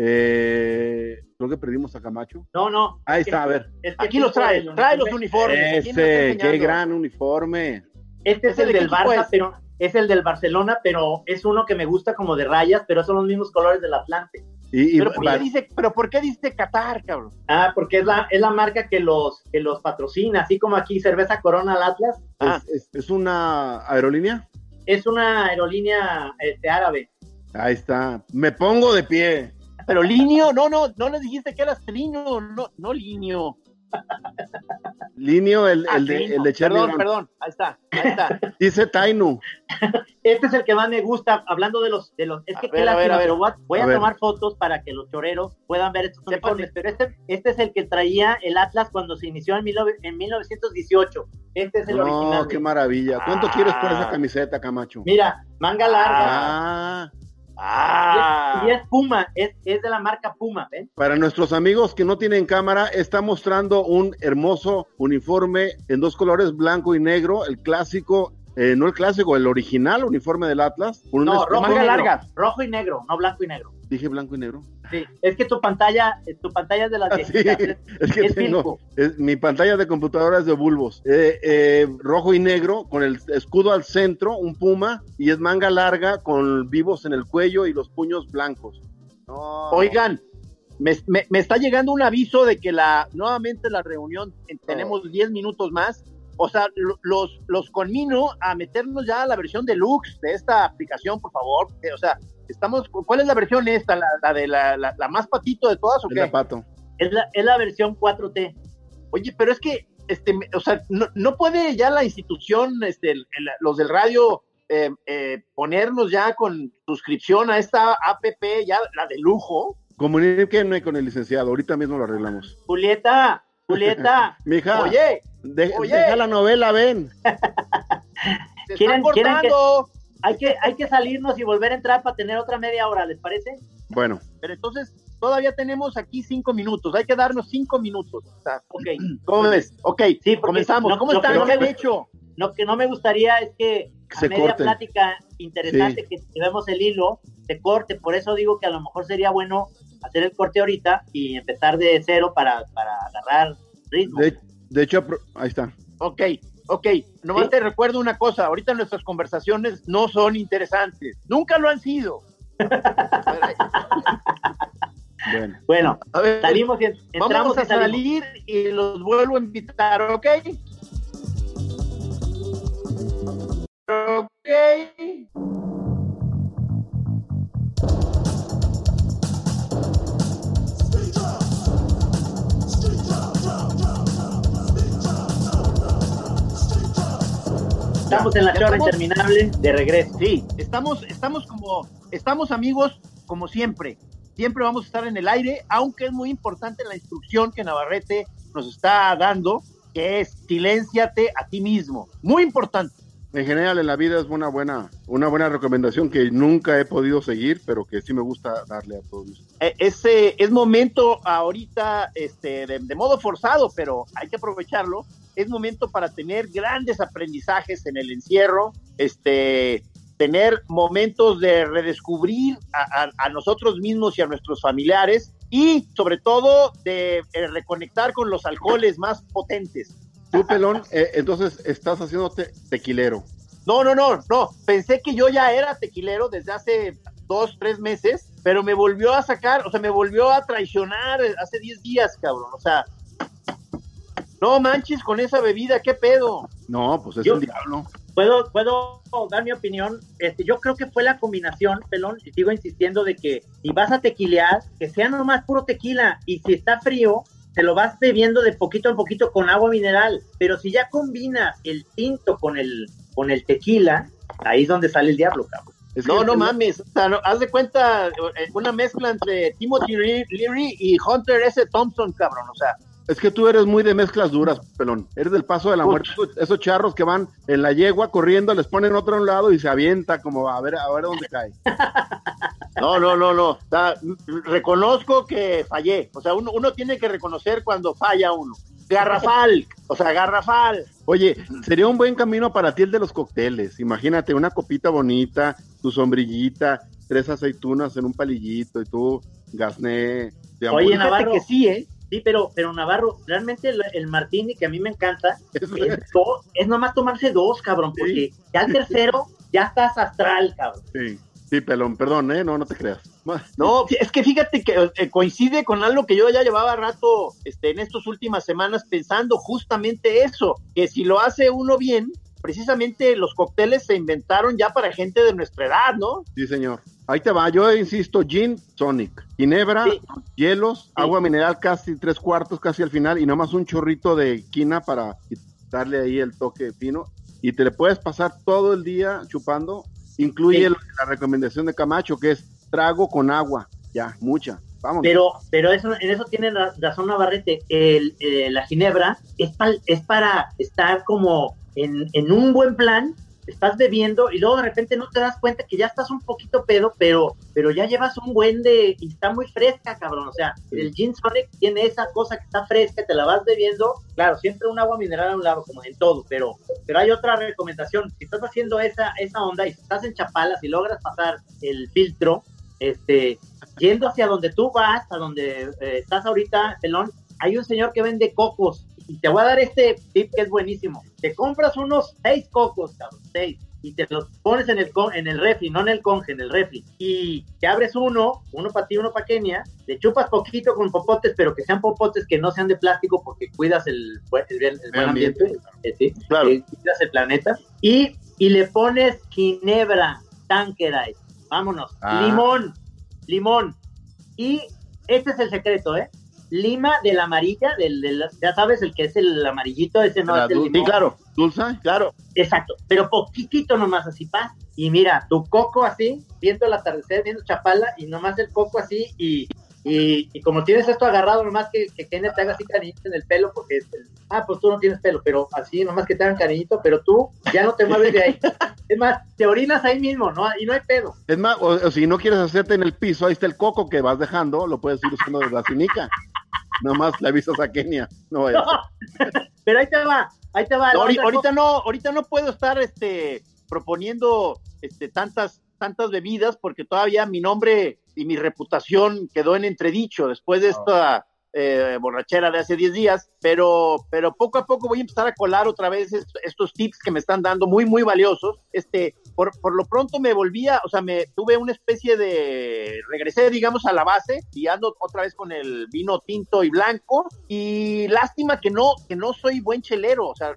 Speaker 5: Eh, creo que perdimos a Camacho.
Speaker 3: No, no.
Speaker 5: Ahí
Speaker 3: Es que-
Speaker 5: está, a ver.
Speaker 3: es que
Speaker 4: Aquí los trae, trae los
Speaker 3: uniforme.
Speaker 4: uniformes. ¿Quién me está
Speaker 5: Ese, qué gran uniforme.
Speaker 3: Este es
Speaker 4: ¿Ese
Speaker 3: el del Barça,
Speaker 4: es?
Speaker 3: pero es el del Barcelona, pero es uno que me gusta como de rayas, pero son los mismos colores del Atlante.
Speaker 5: Y, y
Speaker 4: ¿Pero por, qué dice, ¿Pero por qué dice Qatar, cabrón?
Speaker 3: Ah, porque es la, es la marca que los, que los patrocina, así como aquí cerveza Corona al Atlas,
Speaker 4: Ah,
Speaker 5: es una aerolínea.
Speaker 3: es una aerolínea este, árabe.
Speaker 5: Ahí está. Me pongo de pie.
Speaker 4: Pero Linio, no, no, no le dijiste que eras Linio, no, no Linio.
Speaker 5: Linio, el,
Speaker 4: Ah,
Speaker 5: el de, el de
Speaker 4: Perdón, perdón, ahí está, ahí está.
Speaker 5: Dice Tainu.
Speaker 3: Este es el que más me gusta, hablando de los, de los, es
Speaker 4: A
Speaker 3: que
Speaker 4: ver,
Speaker 3: qué
Speaker 4: a ver,
Speaker 3: lástima,
Speaker 4: a ver.
Speaker 3: pero voy a, voy
Speaker 5: A
Speaker 3: a
Speaker 5: ver.
Speaker 3: tomar fotos para que los choreros puedan ver estos uniformes, pero este, este es el que traía el Atlas cuando se inició en, mil nove- en 1918, este es el
Speaker 5: No,
Speaker 3: original.
Speaker 5: qué maravilla. ¿Cuánto
Speaker 4: Ah.
Speaker 5: quieres por esa camiseta, Camacho?
Speaker 3: Mira, manga larga,
Speaker 5: Ah,
Speaker 4: Ah,
Speaker 3: y es Puma, es, es de la marca Puma, ¿ven?
Speaker 5: para nuestros amigos que no tienen cámara, está mostrando un hermoso uniforme en dos colores, blanco y negro, el clásico, eh, no el clásico, el original uniforme del Atlas. con
Speaker 3: No, rojo y
Speaker 4: manga
Speaker 3: negro,
Speaker 4: larga.
Speaker 3: rojo y negro, no blanco y negro.
Speaker 5: Dije blanco y negro.
Speaker 3: Sí, es que tu pantalla, eh, tu pantalla es de las
Speaker 5: Ah, sí,
Speaker 3: es,
Speaker 5: que
Speaker 3: es
Speaker 5: tengo, es- mi pantalla de computadora es de bulbos. Eh, eh, rojo y negro, con el escudo al centro, un puma, y es manga larga con vivos en el cuello y los puños blancos. No,
Speaker 4: Oigan, me, me- me está llegando un aviso de que la nuevamente la reunión eh, tenemos 10 minutos más. O sea, lo- los, los conmino a meternos ya a la versión deluxe de esta aplicación, por favor. Eh, O sea, estamos, ¿cuál es la versión esta? ¿La, la de la, la- la más patito de todas o
Speaker 5: el
Speaker 4: qué?
Speaker 5: zapato.
Speaker 3: Es la, es la versión 4T.
Speaker 4: Oye, pero es que, este, o sea, no, no puede ya la institución, este, el- el- los del radio, eh, eh, ponernos ya con suscripción a esta app, ya la de lujo.
Speaker 5: Comuníquenme con el licenciado, ahorita mismo lo arreglamos.
Speaker 3: Julieta, Julieta,
Speaker 5: Mija,
Speaker 4: Oye,
Speaker 5: de-
Speaker 4: oye.
Speaker 5: deja la novela, ven.
Speaker 4: se
Speaker 3: ¿Quieren-
Speaker 4: están
Speaker 3: quieren que-
Speaker 4: cortando.
Speaker 3: Hay que, hay que salirnos y volver a entrar para tener otra media hora, ¿les parece?
Speaker 5: Bueno,
Speaker 4: Pero entonces todavía tenemos aquí cinco minutos, hay que darnos cinco minutos. O sea,
Speaker 3: Ok.
Speaker 4: ¿Cómo ves? Ok,
Speaker 3: Sí, porque
Speaker 4: comenzamos.
Speaker 3: no-
Speaker 4: ¿Cómo están?
Speaker 3: no-
Speaker 4: ¿Qué han hecho?
Speaker 3: Lo que no me gustaría es que
Speaker 5: Que
Speaker 3: a
Speaker 5: se
Speaker 3: media
Speaker 5: corten.
Speaker 3: plática interesante que llevemos el hilo, se corte. Por eso digo que a lo mejor sería bueno hacer el corte ahorita y empezar de cero para, para agarrar ritmo.
Speaker 5: de, de hecho, ahí está.
Speaker 4: Ok, ok. Nomás
Speaker 3: Sí.
Speaker 4: te recuerdo una cosa, ahorita nuestras conversaciones no son interesantes. Nunca lo han sido.
Speaker 5: Bueno,
Speaker 4: Bueno, a ver,
Speaker 3: Salimos y en- entramos
Speaker 4: vamos a
Speaker 3: y
Speaker 4: salir y los vuelvo a invitar, ¿ok? Ok.
Speaker 3: Estamos en la chora
Speaker 4: estamos.
Speaker 3: interminable de regreso.
Speaker 4: Sí, estamos, estamos como, estamos amigos como siempre. Siempre vamos a estar en el aire, aunque es muy importante la instrucción que Navarrete nos está dando, que es silénciate a ti mismo. Muy importante.
Speaker 5: en general en la vida es una buena, una buena recomendación que nunca he podido seguir, pero que sí me gusta darle a todos.
Speaker 4: Eh, ese es momento ahorita, este, de, de modo forzado, pero hay que aprovecharlo. Es momento para tener grandes aprendizajes en el encierro, este, tener momentos de redescubrir a, a- a nosotros mismos y a nuestros familiares y sobre todo de eh, reconectar con los alcoholes más potentes.
Speaker 5: Tú, pelón, eh, entonces estás haciéndote tequilero.
Speaker 4: No, no, no, no. Pensé que yo ya era tequilero desde hace dos, tres meses, pero me volvió a sacar, o sea, me volvió a traicionar hace 10 días, cabrón. O sea, no manches con esa bebida, ¿qué pedo?
Speaker 5: No, pues es
Speaker 3: Yo-
Speaker 5: el diablo.
Speaker 3: ¿Puedo, puedo dar mi opinión? Este, yo creo que fue la combinación, pelón, y sigo insistiendo de que si vas a tequilear, que sea nomás puro tequila, y si está frío, te lo vas bebiendo de poquito en poquito con agua mineral, pero si ya combinas el tinto con el, con el tequila, ahí es donde sale el diablo, cabrón.
Speaker 5: Es que
Speaker 4: No, no mames. O sea, no- haz de cuenta eh, una mezcla entre Timothy Le- Leary y Hunter S. Thompson, cabrón. O sea,
Speaker 5: Es que tú eres muy de mezclas duras, pelón. Eres del paso de la muerte. Esos- Esos charros que van en la yegua corriendo, les ponen otro a un lado y se avienta como a ver, a ver dónde cae.
Speaker 4: no, no, no, no. O sea, reconozco que fallé. O sea, uno, uno tiene que reconocer cuando falla uno. Garrafal. O sea, garrafal.
Speaker 5: Oye, sería un buen camino para ti el de los cócteles. Imagínate una copita bonita, tu sombrillita, tres aceitunas en un palillito y tú gasné.
Speaker 3: Oye. Navarro.
Speaker 4: que sí, ¿eh?
Speaker 3: Sí, pero, pero Navarro, realmente el, el martini que a mí me encanta
Speaker 5: Es-
Speaker 3: es, nomás tomarse dos, cabrón, porque ya el tercero ya estás astral, cabrón.
Speaker 5: Sí, sí, pelón, perdón, ¿eh? No, no te creas.
Speaker 4: No, es que fíjate que eh, coincide con algo que yo ya llevaba rato este, en estas últimas semanas pensando justamente eso, que si lo hace uno bien, precisamente los cócteles se inventaron ya para gente de nuestra edad, ¿no?
Speaker 5: Sí, señor. Ahí te va, yo insisto, gin, tonic, ginebra,
Speaker 4: Sí.
Speaker 5: hielos, agua mineral casi tres cuartos, casi al final, y nomás un chorrito de quina para darle ahí el toque fino. Y te le puedes pasar todo el día chupando. Incluye
Speaker 3: Sí.
Speaker 5: la recomendación de Camacho, que es trago con agua. Ya, mucha. Vamos.
Speaker 3: Pero, pero eso, en eso tiene ra- razón Navarrete. El, eh, la ginebra es para estar como en, en un buen plan, estás bebiendo y luego de repente no te das cuenta que ya estás un poquito pedo, pero, pero ya llevas un buen de... y está muy fresca, cabrón. O sea, el gin tonic tiene esa cosa que está fresca, te la vas bebiendo. Claro, siempre un agua mineral a un lado, como en todo, pero, pero hay otra recomendación. Si estás haciendo esa, esa onda y si estás en Chapalas y logras pasar el filtro, este, yendo hacia donde tú vas, a donde eh, estás ahorita, Pelón, hay un señor que vende cocos. Y te voy a dar este tip que es buenísimo. Te compras unos seis cocos, cabrón, seis. Y te los pones en el, con- en el refri, no en el conge, en el refri. Y te abres uno, uno para ti, uno para Kenia. Le chupas poquito con popotes, pero que sean popotes que no sean de plástico porque cuidas el, el, buen
Speaker 5: ambiente.
Speaker 3: ambiente. eh, sí,
Speaker 4: Claro.
Speaker 3: eh, cuidas el planeta. Y, y le pones ginebra, Tanqueray. Vámonos.
Speaker 5: Ah.
Speaker 3: Limón, limón. Y este es el secreto, ¿eh? Lima de la amarilla, del, del- ya sabes, el que es el amarillito, ese no
Speaker 5: La
Speaker 3: es el limón.
Speaker 4: Sí, claro,
Speaker 5: ¿Dulce?
Speaker 4: claro.
Speaker 3: Exacto, pero poquitito nomás así, paz. Y mira, tu coco así, viendo el atardecer, viendo Chapala, y nomás el coco así, y, y, y como tienes esto agarrado, nomás que, que Kenneth te haga así cariñito en el pelo, porque es el- ah, pues tú no tienes pelo, pero así, nomás que te hagan cariñito, pero tú ya no te mueves de ahí. Es más, te orinas ahí mismo, ¿no? Y no hay pedo.
Speaker 5: Es más, o, o si no quieres hacerte en el piso, ahí está el coco que vas dejando, lo puedes ir usando de vacinica. Nomás le avisas a Kenia. No vaya a ser.
Speaker 3: Pero ahí te va, ahí te va.
Speaker 4: No, ahorita no, ahorita no puedo estar este proponiendo este tantas tantas bebidas porque todavía mi nombre y mi reputación quedó en entredicho después de esta eh, borrachera de hace 10 días, pero pero poco a poco voy a empezar a colar otra vez est- estos tips que me están dando muy muy valiosos. Este, por, por lo pronto me volvía, o sea, me tuve una especie de regresé digamos a la base y ando otra vez con el vino tinto y blanco y lástima que no que no soy buen chelero, o sea,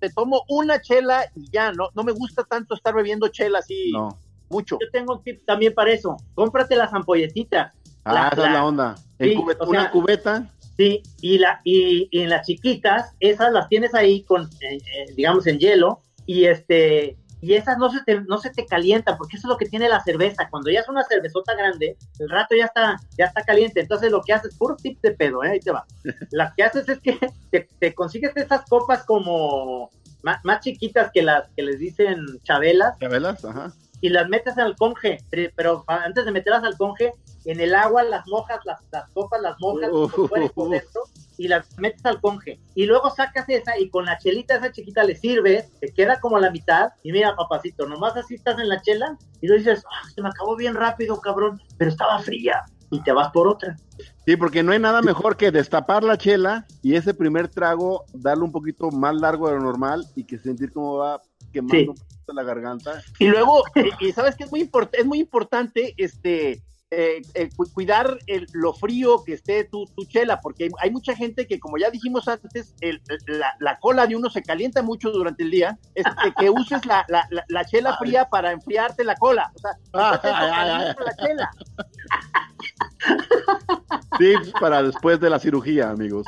Speaker 4: te tomo una chela y ya, no no me gusta tanto estar bebiendo chela así
Speaker 5: No.
Speaker 4: mucho.
Speaker 3: Yo tengo un tip también para eso. Cómprate las ampolletitas.
Speaker 5: Ah,
Speaker 3: La-
Speaker 5: esa es
Speaker 3: la-
Speaker 5: onda. En
Speaker 3: Sí,
Speaker 5: cubeta-
Speaker 3: o sea-
Speaker 5: una cubeta.
Speaker 3: Sí, y, la, y, y en las chiquitas, esas las tienes ahí con, eh, eh, digamos, en hielo, y este, y esas no se, te, no se te calientan, porque eso es lo que tiene la cerveza. Cuando ya es una cervezota grande, el rato ya está, ya está caliente. Entonces lo que haces, puro tip de pedo, ¿eh? ahí te va. Las que haces es que te, te consigues esas copas como más, más chiquitas que las que les dicen chabelas,
Speaker 5: ¿Chabelas? Ajá.
Speaker 3: y las metes al conge, pero antes de meterlas al conge, en el agua las mojas, las, las copas las mojas por fuera y por dentro, y las metes al conge. Y luego sacas esa y con la chelita esa chiquita le sirves, te queda como la mitad, y mira, papacito, nomás así estás en la chela, y luego dices, "Ah, se me acabó bien rápido, cabrón, pero estaba fría, y te vas por otra.
Speaker 5: Sí, porque no hay nada mejor que destapar la chela y ese primer trago darle un poquito más largo de lo normal y que sentir cómo va quemando
Speaker 3: Sí.
Speaker 5: un poquito la garganta.
Speaker 4: Y luego, y, y sabes que es muy import- es muy importante este eh, eh, cu- cuidar el- lo frío que esté tu, tu chela, porque hay, hay mucha gente que, como ya dijimos antes, el- la, la cola de uno se calienta mucho durante el día, este, que uses la, la, la- la chela fría para enfriarte la cola. O sea,
Speaker 5: ay, ay,
Speaker 4: caliente la chela.
Speaker 5: Tips para después de la cirugía, amigos.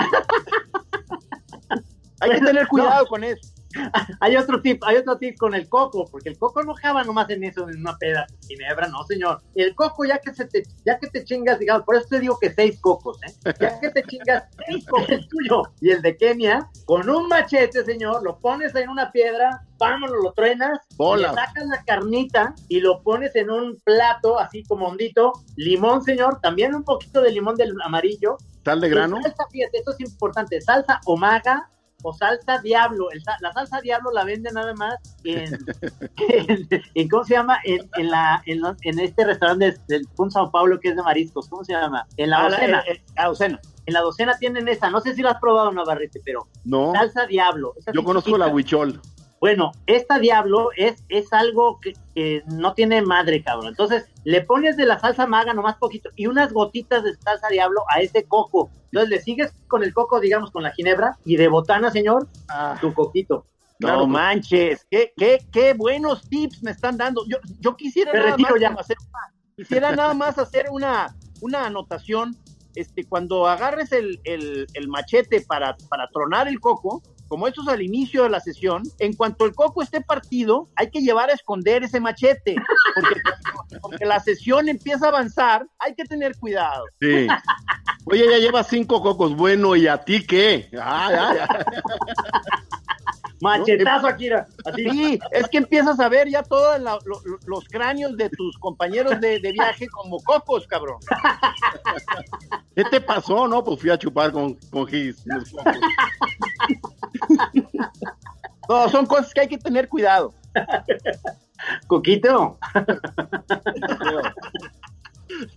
Speaker 4: Hay que tener cuidado con eso.
Speaker 3: Hay otro tip, hay otro tip con el coco, porque el coco no jaba nomás en eso, en una peda ginebra, no señor. El coco ya que se te, ya que te chingas, digamos, por eso te digo que seis cocos, ¿eh? Ya que te chingas seis cocos el tuyo y el de Kenia, con un machete, señor, lo pones en una piedra, vámonos, lo truenas,
Speaker 5: Bolas.
Speaker 3: le sacas la carnita y lo pones en un plato así como hondito, limón, señor, también un poquito de limón del amarillo,
Speaker 5: ¿Sal de grano?
Speaker 3: y Salsa, fíjate, esto es importante. Salsa omaga o salsa diablo. El la salsa diablo la venden nada más en, en, en- ¿cómo se llama? En, en la, en, los- en este restaurante del Pun Sao Paulo que es de mariscos. ¿Cómo se llama? En la
Speaker 4: Ah,
Speaker 3: docena.
Speaker 4: eh, eh, la docena.
Speaker 3: En la docena tienen esa. No sé si la has probado, Navarrete, pero
Speaker 5: No,
Speaker 3: salsa diablo. esa
Speaker 5: yo conozco la huichol.
Speaker 3: Bueno, esta Diablo es, es algo que, que no tiene madre, cabrón. Entonces, le pones de la salsa maga nomás poquito y unas gotitas de salsa Diablo a ese coco. Entonces, le sigues con el coco, digamos, con la ginebra y de botana, señor,
Speaker 5: Ah,
Speaker 3: tu coquito.
Speaker 4: No manches, qué, qué, qué buenos tips me están dando. Yo, yo quisiera nada más
Speaker 3: ya.
Speaker 4: hacer una, quisiera nada más hacer una, una anotación. Este, cuando agarres el, el, el machete para, para tronar el coco, como esto es al inicio de la sesión, en cuanto el coco esté partido, hay que llevar a esconder ese machete, porque, la sesión empieza a avanzar, hay que tener cuidado.
Speaker 5: Sí. Oye, ya llevas cinco cocos, bueno, ¿y a ti qué? Ay, ay, ay.
Speaker 3: Machetazo, Akira. Así.
Speaker 4: Sí, es que empiezas a ver ya todos lo- los cráneos de tus compañeros de, de viaje como cocos, cabrón.
Speaker 5: ¿Qué te pasó? No, pues fui a chupar con, con Gis. los.
Speaker 4: No, son cosas que hay que tener cuidado.
Speaker 3: Coquito.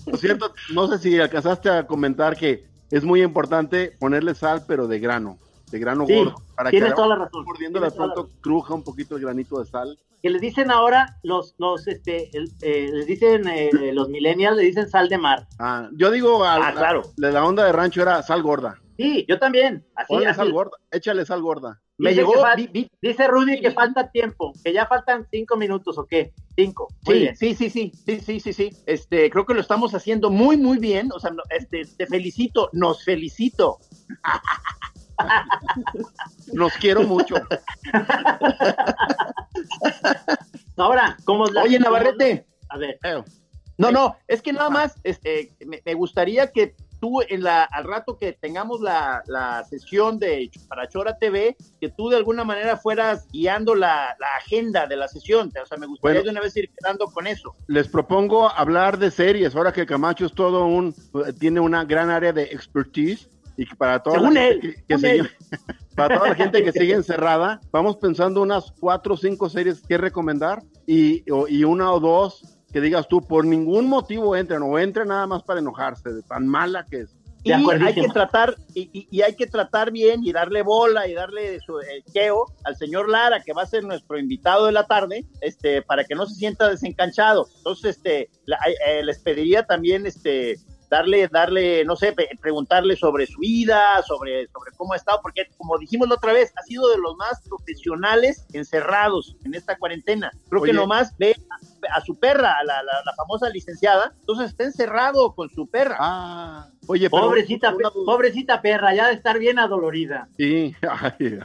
Speaker 5: Por cierto, no sé si alcanzaste a comentar que es muy importante ponerle sal, pero de grano, de grano
Speaker 3: Sí,
Speaker 5: gordo. Para
Speaker 3: tienes
Speaker 5: que
Speaker 3: toda la razón.
Speaker 5: mordiéndole de pronto cruja un poquito el granito de sal.
Speaker 3: que les dicen ahora los los este el- eh, les dicen eh, los millennials le dicen sal de mar
Speaker 5: Ah, yo digo, al-
Speaker 4: Ah, claro.
Speaker 5: la, la onda de rancho era sal gorda.
Speaker 3: sí yo también así, así.
Speaker 5: sal gorda, échale sal gorda.
Speaker 4: Me
Speaker 3: Dice
Speaker 4: llegó,
Speaker 3: que fal-
Speaker 4: vi- vi-
Speaker 3: dice Rudy que falta tiempo que ya faltan cinco minutos o qué cinco muy
Speaker 4: Sí,
Speaker 3: bien
Speaker 4: sí, sí, sí, sí, sí, sí, sí. Este, creo que lo estamos haciendo muy, muy bien. O sea, este, te felicito, nos felicito.
Speaker 5: Los quiero mucho.
Speaker 3: ahora cómo es la
Speaker 4: Oye, Navarrete.
Speaker 3: a ver
Speaker 5: Eh,
Speaker 4: No, no, es que nada más, este, me, me gustaría que tú en la, al rato que tengamos la, la sesión de para Chora TV, que tú de alguna manera fueras guiando la, la agenda de la sesión. O sea, me gustaría
Speaker 5: Bueno.
Speaker 4: de una vez ir quedando con eso.
Speaker 5: Les propongo hablar de series, ahora que Camacho es todo un, tiene una gran área de expertise y que para toda
Speaker 4: Según
Speaker 5: la
Speaker 4: él,
Speaker 5: gente que, que
Speaker 4: según
Speaker 5: sigue- para toda la gente que sigue encerrada, vamos pensando unas cuatro o cinco series que recomendar y, o- y una o dos que digas tú, por ningún motivo entren o entren nada más para enojarse de tan mala que es.
Speaker 4: Y hay que tratar, y, y- y hay que tratar bien y darle bola y darle su eh, queo al señor Lara, que va a ser nuestro invitado de la tarde, este, para que no se sienta desencanchado. Entonces, este, la- eh, les pediría también, este, darle, darle, no sé, preguntarle sobre su vida, sobre, sobre cómo ha estado, porque como dijimos la otra vez, ha sido de los más profesionales encerrados en esta cuarentena. Creo
Speaker 5: Oye.
Speaker 4: que nomás ve a, a su perra, a la, la- la famosa licenciada, entonces está encerrado con su perra.
Speaker 5: Ah, oye, pero
Speaker 3: pobrecita
Speaker 5: una
Speaker 3: pobrecita perra ya de estar bien adolorida
Speaker 5: Sí, ay,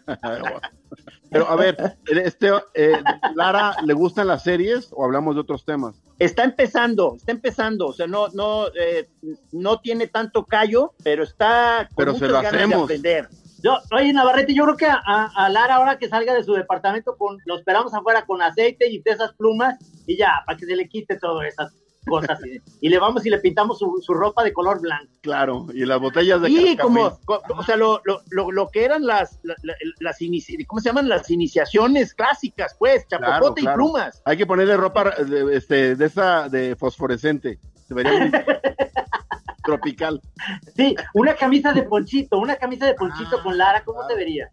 Speaker 5: pero a ver, este, eh, Lara, ¿le gustan las series o hablamos de otros temas?
Speaker 4: Está empezando, está empezando, o sea, no, no, eh, no tiene tanto callo, pero está con
Speaker 5: Pero se lo
Speaker 4: ganas de
Speaker 5: hacemos.
Speaker 4: aprender.
Speaker 3: Yo, oye, Navarrete, yo creo que a, a- Lara, ahora que salga de su departamento, con, lo esperamos afuera con aceite y de esas plumas, y ya, para que se le quite todas esas cosas. y, y le vamos y le pintamos su, su ropa de color blanco.
Speaker 5: Claro, y las botellas de
Speaker 4: Y como, co- o sea, lo, lo, lo, lo que eran las, la- la- las inici- ¿cómo se llaman? Las iniciaciones clásicas, pues, chapopote
Speaker 5: Claro,
Speaker 4: y plumas.
Speaker 5: Hay que ponerle ropa de, este, de esa de fosforescente. Se vería tropical.
Speaker 3: Sí, una camisa de ponchito, una camisa de ponchito
Speaker 5: Ah,
Speaker 3: con Lara, ¿cómo
Speaker 5: claro.
Speaker 3: se vería?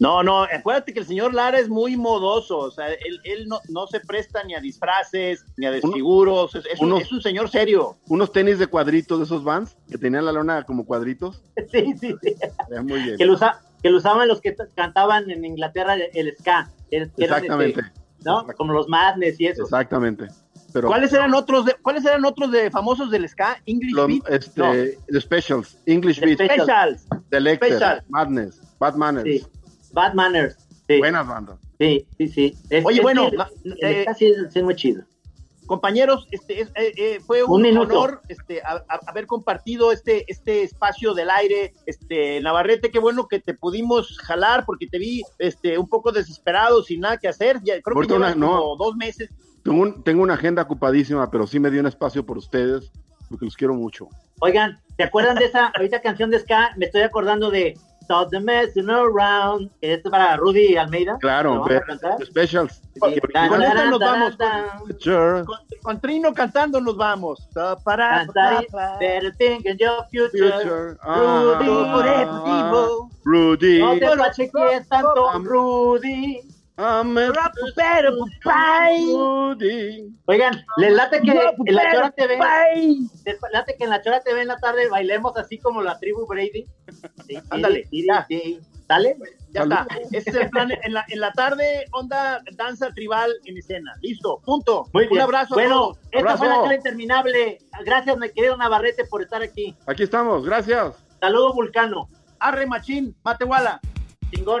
Speaker 4: No, no, acuérdate que el señor Lara es muy modoso, o sea, él, él no, no se presta ni a disfraces, ni a desfiguros, es, es es un señor serio.
Speaker 5: Unos tenis de cuadritos de esos vans que tenían la lona como cuadritos.
Speaker 3: Sí, sí, sí.
Speaker 5: Muy bien.
Speaker 3: Que lo, usa- que lo usaban los que cantaban en Inglaterra el, el ska. el- que eran,
Speaker 5: Exactamente.
Speaker 3: este, ¿no? Como los Madness y eso.
Speaker 5: Exactamente. Pero
Speaker 4: ¿Cuáles eran otros de, cuáles eran otros de famosos del ska? English
Speaker 5: los,
Speaker 4: Beat,
Speaker 5: este,
Speaker 4: No.
Speaker 5: the specials, English
Speaker 3: The
Speaker 5: Beat,
Speaker 3: Special.
Speaker 4: Specials.
Speaker 5: Selected,
Speaker 4: Special.
Speaker 5: Madness, Bad Manners.
Speaker 3: Sí. Bad Manners. Sí,
Speaker 5: Buenas bandas.
Speaker 3: sí, sí. sí. Es-
Speaker 4: Oye,
Speaker 3: es
Speaker 4: bueno,
Speaker 3: el-
Speaker 4: eh,
Speaker 3: ska sí es, sí es muy chido.
Speaker 4: Compañeros, este es- eh, eh, fue un, honor este, a- a- haber compartido este, este espacio del aire. Este, Navarrete, qué bueno que te pudimos jalar porque te vi este, un poco desesperado, sin nada que hacer. Ya, creo que llevas
Speaker 5: una- no.
Speaker 4: como dos meses.
Speaker 5: Tengo, un- tengo una agenda ocupadísima, pero sí me dio un espacio por ustedes, porque los quiero mucho.
Speaker 3: Oigan, ¿se acuerdan de esa ahorita canción de ska? Me estoy acordando de Stop the messing around. Esto es para Rudy Almeida. ¿Lo
Speaker 5: Claro, specials.
Speaker 3: Sí.
Speaker 4: Con esta nos vamos. Con, con Trino cantando nos vamos. Para,
Speaker 3: better think in your future.
Speaker 5: Future.
Speaker 3: Rudy,
Speaker 5: Ah,
Speaker 4: por tipo.
Speaker 5: Rudy.
Speaker 3: No te pacheques tanto, Rudy.
Speaker 8: Oigan, les late que en la Chora TV, les late que en la Chora TV en la tarde bailemos así como la tribu Brady.
Speaker 4: Ándale,
Speaker 8: sí,
Speaker 4: ya. está. Ese es el plan. En la, en la tarde, onda danza tribal en escena. Listo, punto.
Speaker 8: Muy bien.
Speaker 4: Un abrazo.
Speaker 8: Bueno, esta fue la. Chora interminable. Gracias, mi querido Navarrete, por estar aquí.
Speaker 5: Aquí estamos, gracias.
Speaker 8: Saludos, Vulcano.
Speaker 4: Arre, machín, Matehuala.
Speaker 8: Chingón.